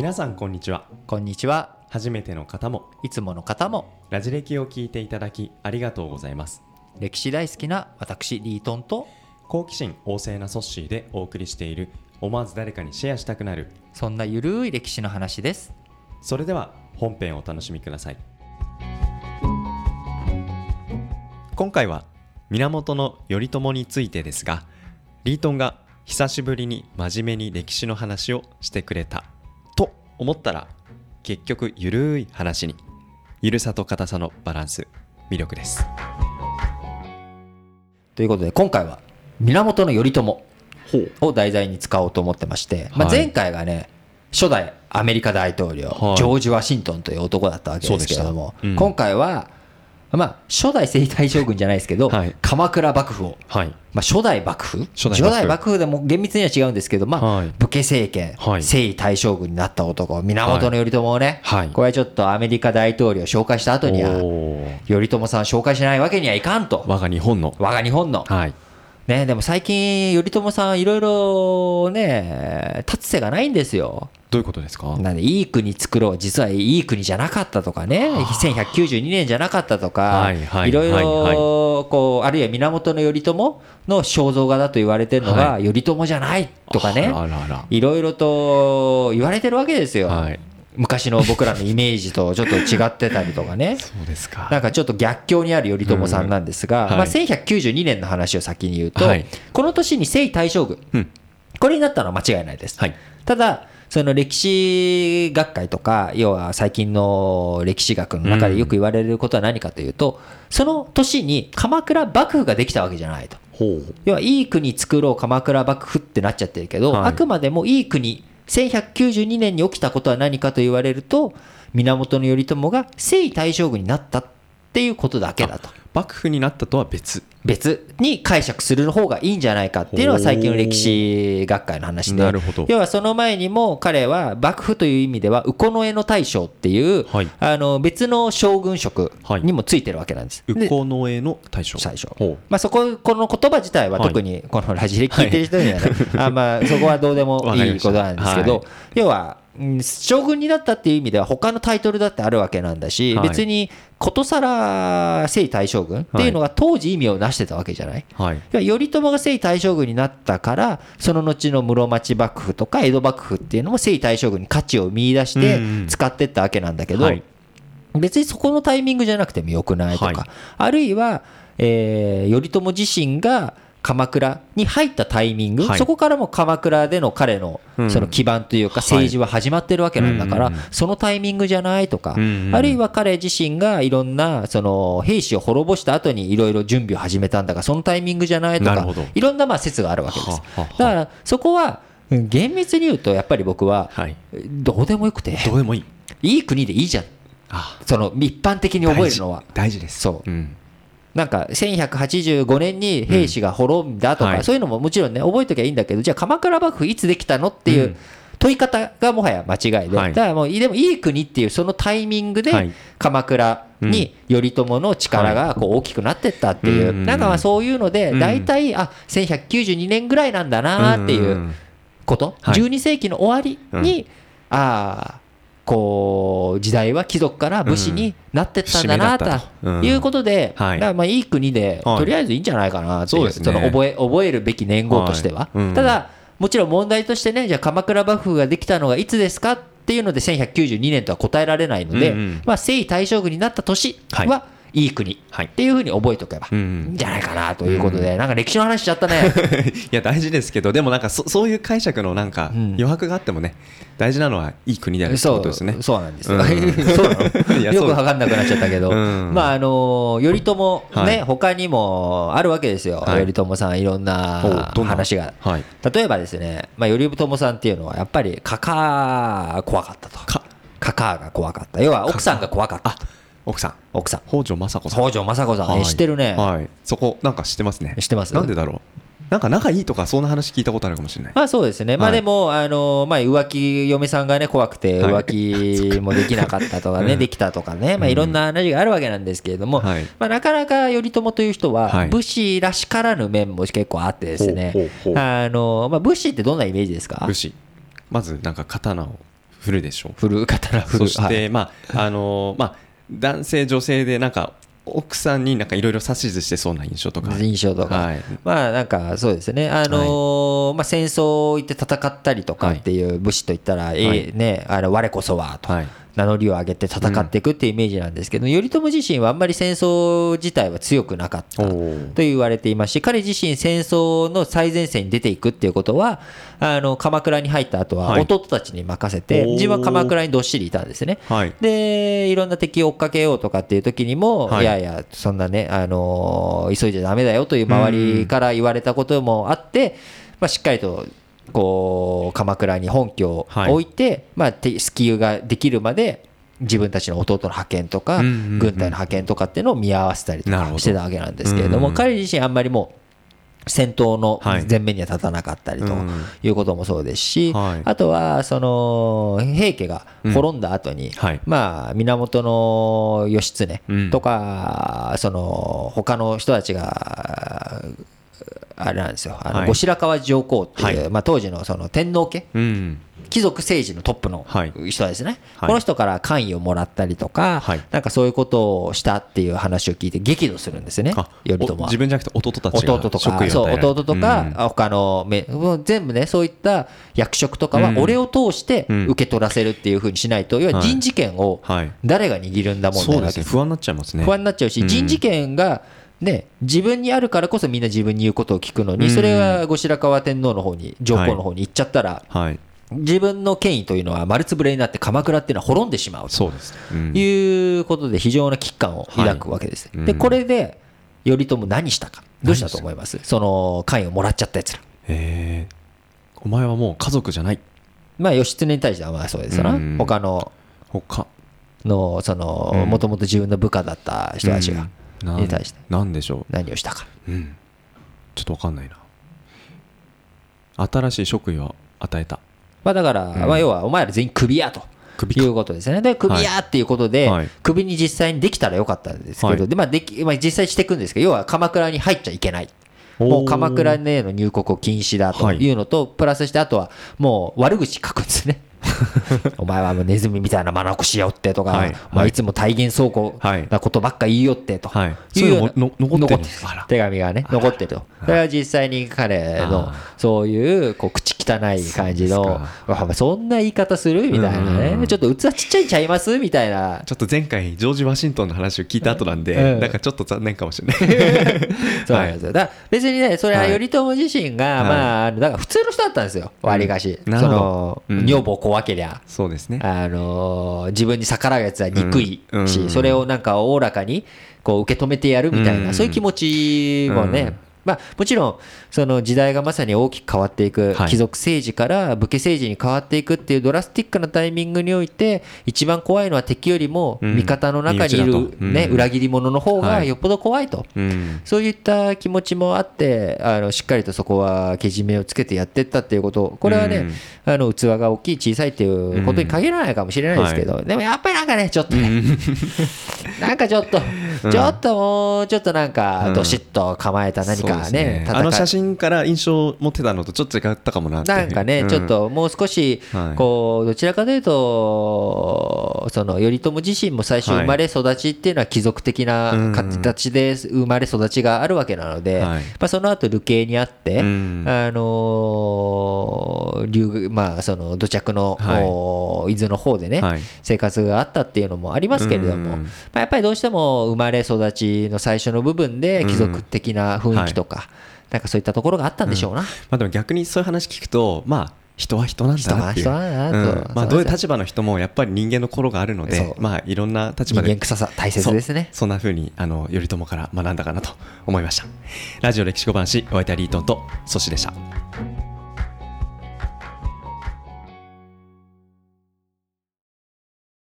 皆さんこんにちはこんにちは。初めての方もいつもの方もラジ歴を聞いていただきありがとうございます歴史大好きな私リートンと好奇心旺盛なソッシーでお送りしている思わず誰かにシェアしたくなるそんなゆるい歴史の話です。それでは本編をお楽しみください今回は源頼朝についてですがリートンが久しぶりに真面目に歴史の話をしてくれたと思ったら結局ゆるい話に。ゆるさと硬さのバランス。魅力です。ということで今回は源頼朝を題材に使おうと思ってまして、まあ、はい。前回がね初代アメリカ大統領、はい。ジョージ・ワシントンという男だったわけですけれども、今回は、まあ、初代征夷大将軍じゃないですけど、はい。鎌倉幕府を。はい。まあ、初代幕府？初代幕府。でも厳密には違うんですけど、まあはい。武家政権、はい。征夷大将軍になった男源頼朝をね、はい。これはちょっとアメリカ大統領紹介した後には頼朝さん紹介しないわけにはいかんと。我が日本の。我が日本の、はい。ね、でも最近頼朝さんいろいろね立つ瀬がないんですよどういうことですか？なんでいい国作ろう。実はいい国じゃなかったとかね。1192年じゃなかったとか、はいろいはいろこうあるいは源頼朝の肖像画だと言われてるのが、は頼朝じゃないとかね。いろいろと言われてるわけですよ、はい。昔の僕らのイメージとちょっと違ってたりとかね。そうですか。なんかちょっと逆境にある頼朝さんなんですが、まあ、1192年の話を先に言うと、はい。この年に征夷大将軍、うん。これになったのは間違いないです。はい。ただその歴史学会とか要は最近の歴史学の中でよく言われることは何かというと、その年に鎌倉幕府ができたわけじゃないと。要はいい国作ろう鎌倉幕府ってなっちゃってるけど、はい。あくまでもいい国1192年に起きたことは何かと言われると源頼朝が征夷大将軍になったっていうことだけだと。幕府になったとは別別に解釈する方がいいんじゃないかっていうのが最近の歴史学会の話で。なるほど。要はその前にも彼は幕府という意味では右近の大将っていう、はい。あの別の将軍職にもついてるわけなんです。で右近の絵の大将。最初。ほまあ、そここの言葉自体ははい。特にこのラジで聞いてる人にはね、あまあそこはどうでも いいことなんですけど、要は、うん将軍になったっていう意味では他のタイトルだってあるわけなんだし、はい。別にことさら征夷大将軍っていうのが当時意味をなしてたわけじゃない、うはい。頼朝が征夷大将軍になったからその後の室町幕府とか江戸幕府っていうのも征夷大将軍に価値を見出してうん使ってったわけなんだけど、はい。別にそこのタイミングじゃなくてもよくないとか、はい。あるいは、えー頼朝自身が鎌倉に入ったタイミング、はい。そこからも鎌倉での彼のうん。その基盤というかはい。政治は始まってるわけなんだから、そのタイミングじゃないとか、あるいは彼自身がいろんなその兵士を滅ぼした後にいろいろ準備を始めたんだがそのタイミングじゃないとかいろんなまあ説があるわけです。だからそこはうん厳密に言うとやっぱり僕ははい。どうでもよくてどうでもいい。いい国でいいじゃん。あその一般的に覚えるのは。大事です。そう。うんなんか1185年に兵士が滅んだとか、うん。はい。そういうのももちろんね覚えときゃいいんだけどじゃあ鎌倉幕府いつできたのっていううん。問い方がもはや間違いで、はい。だからもうでもいい国っていうそのタイミングではい。鎌倉に頼朝の力がこう大きくなってったっていう、うん。なんかまあそういうのでうん。大体あ1192年ぐらいなんだなっていうこと、はい。12世紀の終わりに、ああこう時代は貴族から武士になってったんだなということで、はい。だからまあいい国で、はい。とりあえずいいんじゃないかなっていうその覚え覚えるべき年号としては、ただもちろん問題としてねじゃあ鎌倉幕府ができたのがいつですかっていうので1192年とは答えられないので、まあ、征夷大将軍になった年はいいいっていうふうに覚えておけばいいん。じゃないかなということで、なんか歴史の話しちゃったね。いや大事ですけどでもなんかそそういう解釈のなんかうん。余白があってもね大事なのはいい国であるってそうことですね。そうなんですよ。うん。そうよくそう。わかんなくなっちゃったけど、うん。まああの頼朝ね、はい。他にもあるわけですよ。はい。頼朝さんいろんな話が。はい。例えばですね、まあ頼朝さんっていうのはやっぱりカカ怖かったと。か。カカが怖かった。要は奥さんが怖かった。奥さん。奥さん。北条政子さん。北条政子さん、知ってるね。はい。そこなんか知ってますね。知ってます？なんでだろう？なんか仲いいとかそんな話聞いたことあるかもしれない。まあそうですね、まあはい。でも、あのまあ、浮気、嫁さんがね、怖くてはい。浮気もできなかったとかね、うん。できたとかね、まあ、いろんな話があるわけなんですけれども、はい。まあ、なかなか頼朝という人ははい。武士らしからぬ面も結構あってですね。ほうほうほう、あのまあ、武士ってどんなイメージですか？武士。まずなんか刀を振るでしょう。振る？刀振る？そして、まああのまあ、男性女性でなんか奥さんになんかいろいろ指図してそうな印象とか。はい、印象とか、はい。まあなんかそうですね、あのーまあ、戦争行って戦ったりとかっていう武士といったら、ええね、あの我こそはと。はい名乗りを上げて戦っていくっていうイメージなんですけど、頼朝自身はあんまり戦争自体は強くなかったおとー言われていますし彼自身戦争の最前線に出ていくっていうことはあの鎌倉に入った後ははい。弟たちに任せて、自分は鎌倉にどっしりいたんですね。はい。でいろんな敵を追っかけようとかっていう時にも、はい。い、やいやそんなね、あのー急いじゃダメだよという周りから言われたこともあって、まあ、しっかりとこう鎌倉に本拠を置いて、まあ、てスキルができるまで自分たちの弟の派遣とか、軍隊の派遣とかっていうのを見合わせたりとかしてたわけなんですけれども、うん彼自身あんまりもう戦闘のはい。前面には立たなかったりとうんいうこともそうですし、はい。あとはその平家が滅んだ後に、はい。まあ源義経うん。とか、その他の人たちがあれなんですよ。あのはい。後白河上皇っていう、はい。まあ、当時のその天皇家。うん。貴族政治のトップのはい。人ですね、はい。この人から官位をもらったりとか、はい。なんかそういうことをしたっていう話を聞いて激怒するんですよね。あ頼朝自。分じゃなくて弟たちが。弟と職かそう弟とか、うん。他の全部ねそういった役職とかはうん。俺を通してうん。受け取らせるっていうふうにしないと、要ははい。人事権をはい。誰が握るんだ問そう題なわけです。ですね。不安になっちゃいますね。不安になっちゃうし、うん。人事権が、ね、自分にあるからこそみんな自分に言うことを聞くのに、うん。それが後白河天皇の方に上皇の方に行っちゃったら、はい。自分の権威というのは丸つぶれになって鎌倉っていうのは滅んでしまうということで非常な危機感を抱くわけです。ではい。うん。これで頼朝何したかどうしたと思います？その官位をもらっちゃったやつら。え。ーお前はもう家族じゃない。まあ義経に対してはまあそうですよな、うん。他の他。のそのうん。もともと自分の部下だった人たちがに対して。なんでしょ何をしたか。ううん。ちょっとわかんないな。新しい職位を与えた。まあ、だから、まあ、要はお前ら全員クビやと。いうことですね。で、クビやっていうことで、はい。クビに実際にできたらよかったんですけど、はい。で、まあ、でき、まあ、実際していくんですけど、要は鎌倉に入っちゃいけない。もう鎌倉への入国を禁止だというのと、プラスして、あとはもう悪口書くんですね。お前はもうネズミみたいな眼しよってとか、はい。お前い。つも体現倉庫はい。なことばっか言いよってと、はい。いうようなそういうのもの残ってる。手紙がね残ってると。それは実際に彼のあそういうこう口汚い感じのそんな言い方するみたいなうんねちょっと器ちっちゃいんちゃいますみたいな。ちょっと前回ジョージ・ワシントンの話を聞いた後なんで、うん。なんかちょっと残念かもしれない。そうなんですよ。だ別にねそれははい。頼朝自身がはい。まあだから普通の人だったんですよ。わりかしそのうん。女房怖けりゃそうですね。あのー自分に逆らうやつは憎いし、それをなんかおおらかにこう受け止めてやるみたいな、うん。そういう気持ちもね、うんまあ、もちろんその時代がまさに大きく変わっていく、はい。貴族政治から武家政治に変わっていくっていうドラスティックなタイミングにおいて一番怖いのは敵よりもうん。味方の中にいる、ね裏切り者の方がはい。よっぽど怖いと。うん。そういった気持ちもあってあのしっかりとそこはけじめをつけてやっていったっていうこと。これはね、あの器が大きい小さいっていうことに限らないかもしれないですけど、でもやっぱりなんかねちょっとね、なんかちょっと、ちょっともうちょっとなんかどしっと構えた何かそうですね,、戦いあの写真から印象を持ってたのとちょっと違ったかもななんかね、うん。ちょっともう少しはい。こうどちらかというとその頼朝自身も最初はい。生まれ育ちっていうのは貴族的なうん。形で生まれ育ちがあるわけなので、はい。まあ、その後流刑にあって、うん。あのー留まあその土着の、はい。お伊豆の方でね、はい。生活があったっていうのもありますけれども、うん。まあ、やっぱりどうしても生まれ育ちの最初の部分で貴族的な雰囲気とか、なんかそういったところがあったんでしょうな。まあでも逆にそういう話聞くとまあ人は人なんだなっていう。うん。まあどういう立場の人もやっぱり人間の心があるのでまあいろんな立人場で間臭さ大切ですね。そんな風にあの頼朝から学んだかなと思いました。ラジオ歴史小話お相手はリートンとソシでした